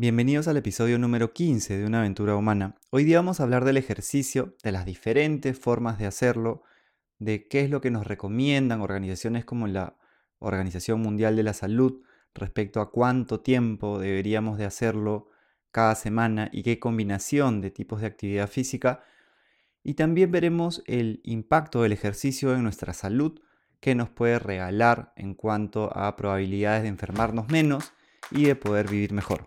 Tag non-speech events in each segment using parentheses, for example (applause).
Bienvenidos al episodio número 15 de Una aventura humana. Hoy día vamos a hablar del ejercicio, de las diferentes formas de hacerlo, de qué es lo que nos recomiendan organizaciones como la Organización Mundial de la Salud respecto a cuánto tiempo deberíamos de hacerlo cada semana y qué combinación de tipos de actividad física. Y también veremos el impacto del ejercicio en nuestra salud que nos puede regalar en cuanto a probabilidades de enfermarnos menos y de poder vivir mejor.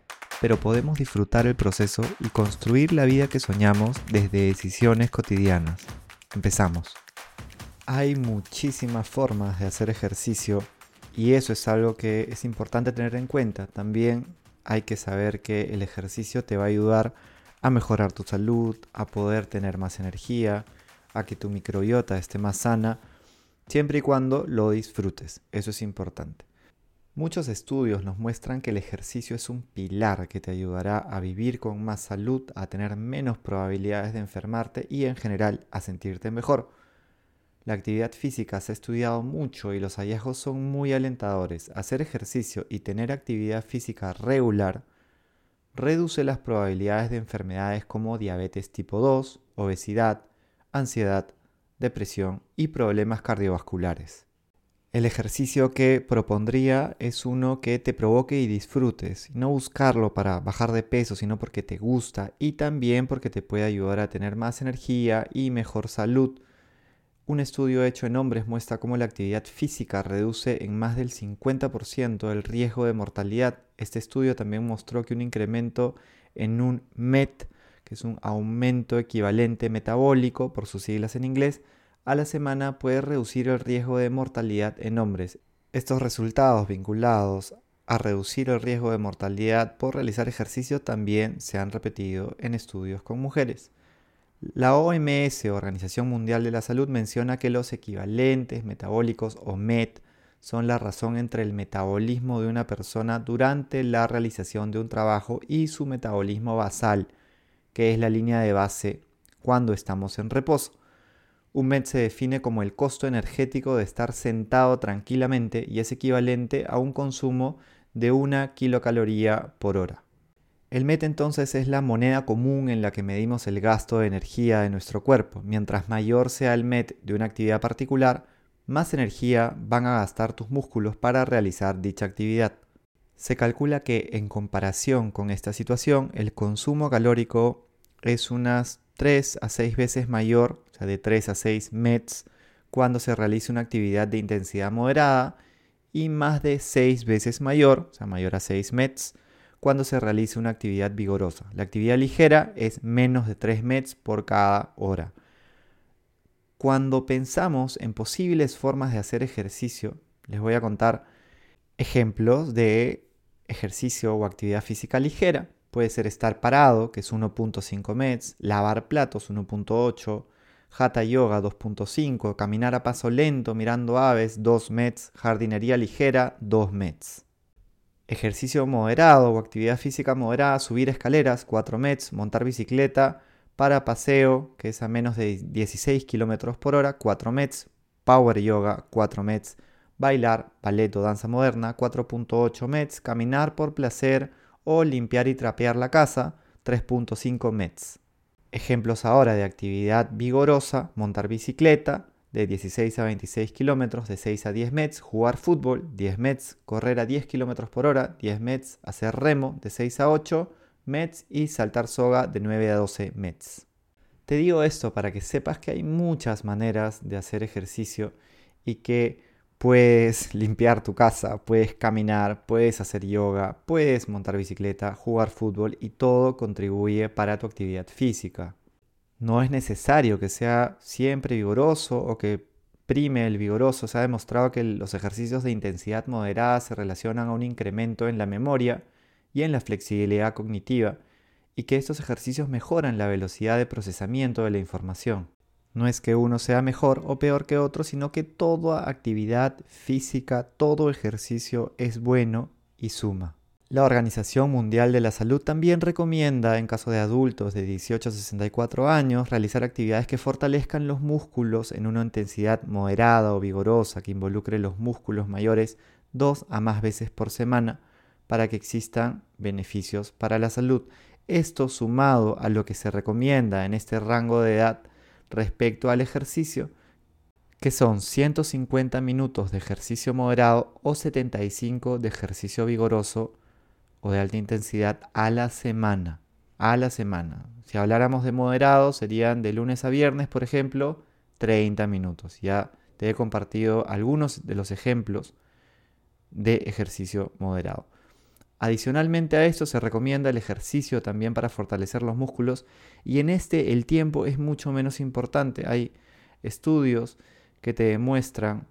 pero podemos disfrutar el proceso y construir la vida que soñamos desde decisiones cotidianas. Empezamos. Hay muchísimas formas de hacer ejercicio y eso es algo que es importante tener en cuenta. También hay que saber que el ejercicio te va a ayudar a mejorar tu salud, a poder tener más energía, a que tu microbiota esté más sana, siempre y cuando lo disfrutes. Eso es importante. Muchos estudios nos muestran que el ejercicio es un pilar que te ayudará a vivir con más salud, a tener menos probabilidades de enfermarte y en general a sentirte mejor. La actividad física se ha estudiado mucho y los hallazgos son muy alentadores. Hacer ejercicio y tener actividad física regular reduce las probabilidades de enfermedades como diabetes tipo 2, obesidad, ansiedad, depresión y problemas cardiovasculares. El ejercicio que propondría es uno que te provoque y disfrutes, no buscarlo para bajar de peso, sino porque te gusta y también porque te puede ayudar a tener más energía y mejor salud. Un estudio hecho en hombres muestra cómo la actividad física reduce en más del 50% el riesgo de mortalidad. Este estudio también mostró que un incremento en un MET, que es un aumento equivalente metabólico por sus siglas en inglés, a la semana puede reducir el riesgo de mortalidad en hombres. Estos resultados vinculados a reducir el riesgo de mortalidad por realizar ejercicio también se han repetido en estudios con mujeres. La OMS, Organización Mundial de la Salud, menciona que los equivalentes metabólicos o MET son la razón entre el metabolismo de una persona durante la realización de un trabajo y su metabolismo basal, que es la línea de base cuando estamos en reposo. Un MET se define como el costo energético de estar sentado tranquilamente y es equivalente a un consumo de una kilocaloría por hora. El MET entonces es la moneda común en la que medimos el gasto de energía de nuestro cuerpo. Mientras mayor sea el MET de una actividad particular, más energía van a gastar tus músculos para realizar dicha actividad. Se calcula que en comparación con esta situación, el consumo calórico es unas 3 a 6 veces mayor, de 3 a 6 METs, cuando se realiza una actividad de intensidad moderada y más de 6 veces mayor, o sea, mayor a 6 METs, cuando se realiza una actividad vigorosa. La actividad ligera es menos de 3 METs por cada hora. Cuando pensamos en posibles formas de hacer ejercicio, les voy a contar ejemplos de ejercicio o actividad física ligera. Puede ser estar parado, que es 1.5 METs, lavar platos 1.8, Hatha Yoga 2.5, caminar a paso lento mirando aves 2 METs, jardinería ligera 2 METs. Ejercicio moderado o actividad física moderada, subir escaleras 4 METs, montar bicicleta para paseo, que es a menos de 16 km por hora 4 METs, Power Yoga 4 METs, bailar, ballet o danza moderna 4.8 METs, caminar por placer o limpiar y trapear la casa, 3.5 METs. Ejemplos ahora de actividad vigorosa, montar bicicleta, de 16 a 26 kilómetros, de 6 a 10 METs, jugar fútbol, 10 METs, correr a 10 kilómetros por hora, 10 METs, hacer remo, de 6 a 8 METs y saltar soga, de 9 a 12 METs. Te digo esto para que sepas que hay muchas maneras de hacer ejercicio y que Puedes limpiar tu casa, puedes caminar, puedes hacer yoga, puedes montar bicicleta, jugar fútbol y todo contribuye para tu actividad física. No es necesario que sea siempre vigoroso o que prime el vigoroso. Se ha demostrado que los ejercicios de intensidad moderada se relacionan a un incremento en la memoria y en la flexibilidad cognitiva, y que estos ejercicios mejoran la velocidad de procesamiento de la información. No es que uno sea mejor o peor que otro, sino que toda actividad física, todo ejercicio es bueno y suma. La Organización Mundial de la Salud también recomienda, en caso de adultos de 18 a 64 años, realizar actividades que fortalezcan los músculos en una intensidad moderada o vigorosa que involucre los músculos mayores dos a más veces por semana para que existan beneficios para la salud. Esto sumado a lo que se recomienda en este rango de edad respecto al ejercicio, que son 150 minutos de ejercicio moderado o 75 de ejercicio vigoroso o de alta intensidad a la semana. A la semana. Si habláramos de moderado, serían de lunes a viernes, por ejemplo, 30 minutos. Ya te he compartido algunos de los ejemplos de ejercicio moderado. Adicionalmente a esto se recomienda el ejercicio también para fortalecer los músculos y en este el tiempo es mucho menos importante. Hay estudios que te demuestran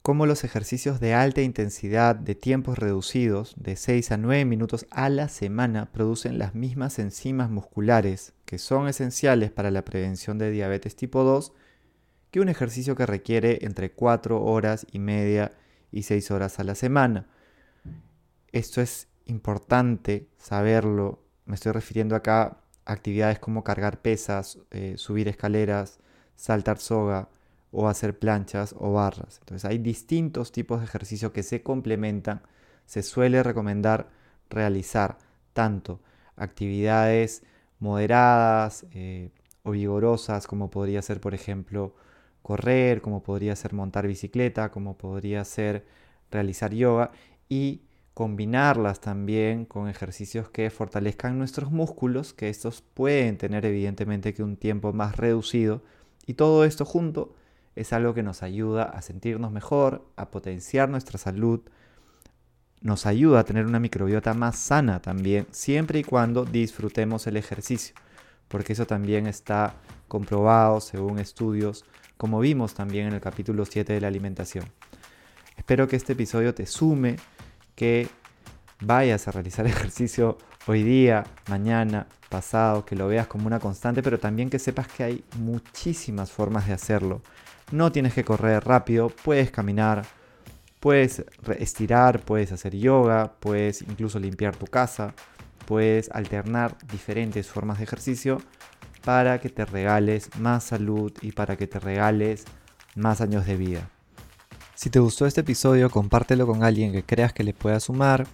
cómo los ejercicios de alta intensidad de tiempos reducidos, de 6 a 9 minutos a la semana, producen las mismas enzimas musculares que son esenciales para la prevención de diabetes tipo 2 que un ejercicio que requiere entre 4 horas y media y 6 horas a la semana. Esto es importante saberlo. Me estoy refiriendo acá a actividades como cargar pesas, eh, subir escaleras, saltar soga o hacer planchas o barras. Entonces hay distintos tipos de ejercicio que se complementan. Se suele recomendar realizar tanto actividades moderadas eh, o vigorosas como podría ser por ejemplo correr, como podría ser montar bicicleta, como podría ser realizar yoga y combinarlas también con ejercicios que fortalezcan nuestros músculos, que estos pueden tener evidentemente que un tiempo más reducido, y todo esto junto es algo que nos ayuda a sentirnos mejor, a potenciar nuestra salud, nos ayuda a tener una microbiota más sana también, siempre y cuando disfrutemos el ejercicio, porque eso también está comprobado según estudios, como vimos también en el capítulo 7 de la alimentación. Espero que este episodio te sume que vayas a realizar (laughs) ejercicio hoy día, mañana, pasado, que lo veas como una constante, pero también que sepas que hay muchísimas formas de hacerlo. No tienes que correr rápido, puedes caminar, puedes estirar, puedes hacer yoga, puedes incluso limpiar tu casa, puedes alternar diferentes formas de ejercicio para que te regales más salud y para que te regales más años de vida. Si te gustó este episodio, compártelo con alguien que creas que le pueda sumar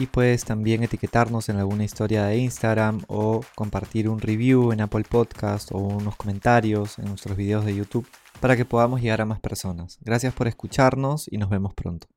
y puedes también etiquetarnos en alguna historia de Instagram o compartir un review en Apple Podcast o unos comentarios en nuestros videos de YouTube para que podamos llegar a más personas. Gracias por escucharnos y nos vemos pronto.